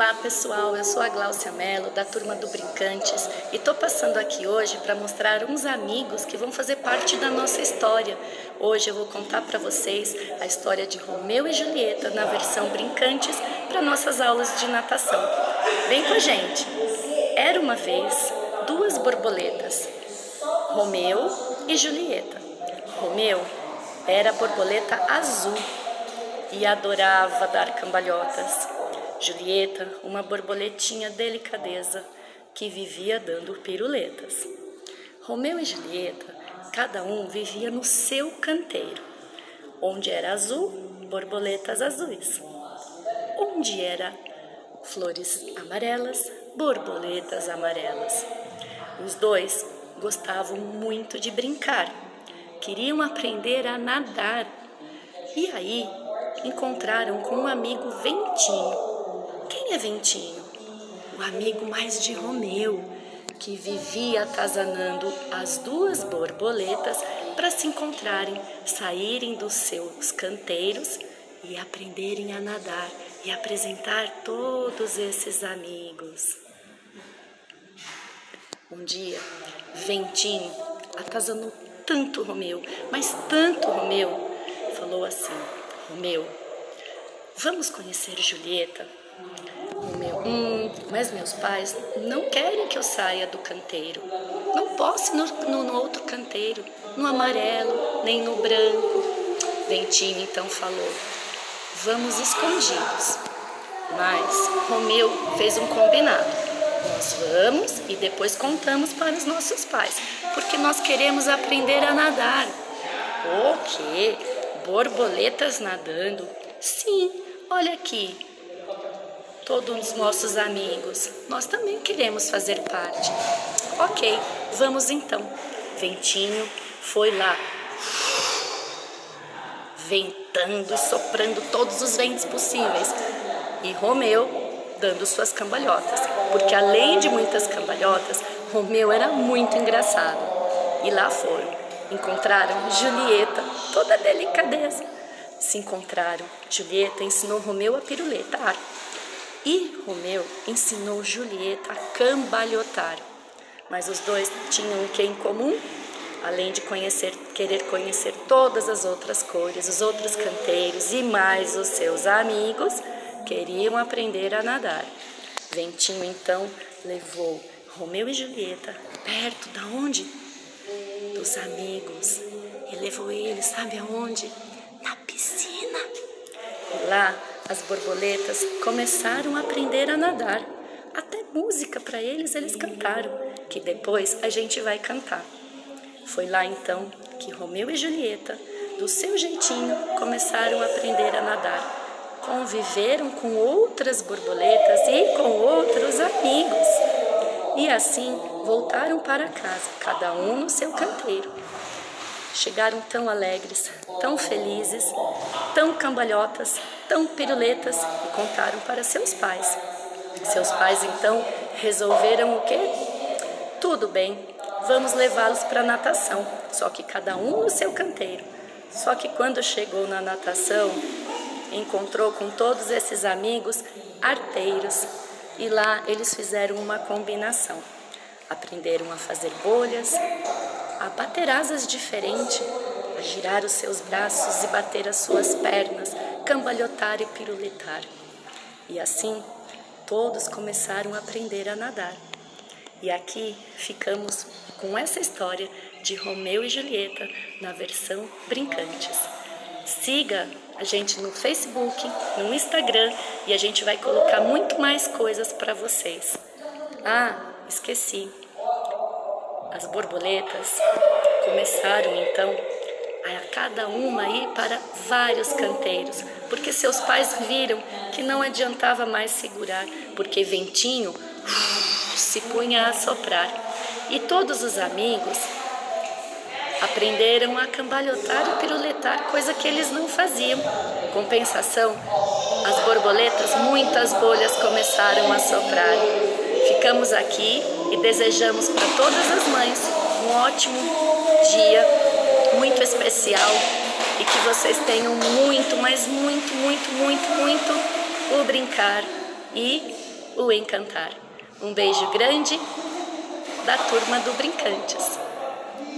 Olá pessoal, eu sou a Gláucia Mello da turma do Brincantes e tô passando aqui hoje para mostrar uns amigos que vão fazer parte da nossa história. Hoje eu vou contar para vocês a história de Romeu e Julieta na versão Brincantes para nossas aulas de natação. Vem com a gente! Era uma vez duas borboletas, Romeu e Julieta. Romeu era borboleta azul e adorava dar cambalhotas. Julieta, uma borboletinha delicadeza que vivia dando piruletas. Romeu e Julieta, cada um vivia no seu canteiro. Onde era azul, borboletas azuis. Onde era flores amarelas, borboletas amarelas. Os dois gostavam muito de brincar, queriam aprender a nadar. E aí encontraram com um amigo Ventinho, quem é Ventinho? O amigo mais de Romeu, que vivia atazanando as duas borboletas para se encontrarem, saírem dos seus canteiros e aprenderem a nadar e apresentar todos esses amigos. Um dia, Ventinho atazanou tanto Romeu, mas tanto Romeu, falou assim: Romeu, vamos conhecer Julieta? Meu, mas meus pais não querem que eu saia do canteiro. Não posso ir no, no, no outro canteiro, no amarelo, nem no branco. Ventinho então falou: Vamos escondidos. Mas Romeu fez um combinado. Nós vamos e depois contamos para os nossos pais, porque nós queremos aprender a nadar. O quê? Borboletas nadando? Sim, olha aqui, todos os nossos amigos. Nós também queremos fazer parte. Ok, vamos então. Ventinho foi lá, ventando e soprando todos os ventos possíveis. E Romeu dando suas cambalhotas, porque além de muitas cambalhotas, Romeu era muito engraçado. E lá foram, encontraram Julieta, toda delicadeza. Se encontraram, Julieta ensinou Romeu a piruletar e Romeu ensinou Julieta a cambalhotar. Mas os dois tinham o que em comum? Além de conhecer, querer conhecer todas as outras cores, os outros canteiros e mais os seus amigos, queriam aprender a nadar. Ventinho então levou Romeu e Julieta perto da onde? Dos amigos. E levou eles, sabe aonde? Na piscina. E lá as borboletas começaram a aprender a nadar. Até música para eles eles cantaram, que depois a gente vai cantar. Foi lá então que Romeu e Julieta, do seu jeitinho, começaram a aprender a nadar. Conviveram com outras borboletas e com outros amigos. E assim voltaram para casa, cada um no seu canteiro. Chegaram tão alegres, tão felizes, tão cambalhotas, tão piruletas e contaram para seus pais. Seus pais então resolveram o quê? Tudo bem, vamos levá-los para a natação, só que cada um no seu canteiro. Só que quando chegou na natação, encontrou com todos esses amigos arteiros e lá eles fizeram uma combinação. Aprenderam a fazer bolhas, a bater asas diferente, a girar os seus braços e bater as suas pernas, cambalhotar e piruletar. E assim, todos começaram a aprender a nadar. E aqui ficamos com essa história de Romeu e Julieta na versão Brincantes. Siga a gente no Facebook, no Instagram e a gente vai colocar muito mais coisas para vocês. Ah, esqueci as borboletas começaram então a cada uma ir para vários canteiros, porque seus pais viram que não adiantava mais segurar, porque ventinho se punha a soprar. E todos os amigos aprenderam a cambalhotar e piruletar, coisa que eles não faziam. Compensação, as borboletas, muitas bolhas começaram a soprar. Ficamos aqui e desejamos para todas as mães um ótimo dia, muito especial e que vocês tenham muito, mas muito, muito, muito, muito o brincar e o encantar. Um beijo grande da turma do Brincantes.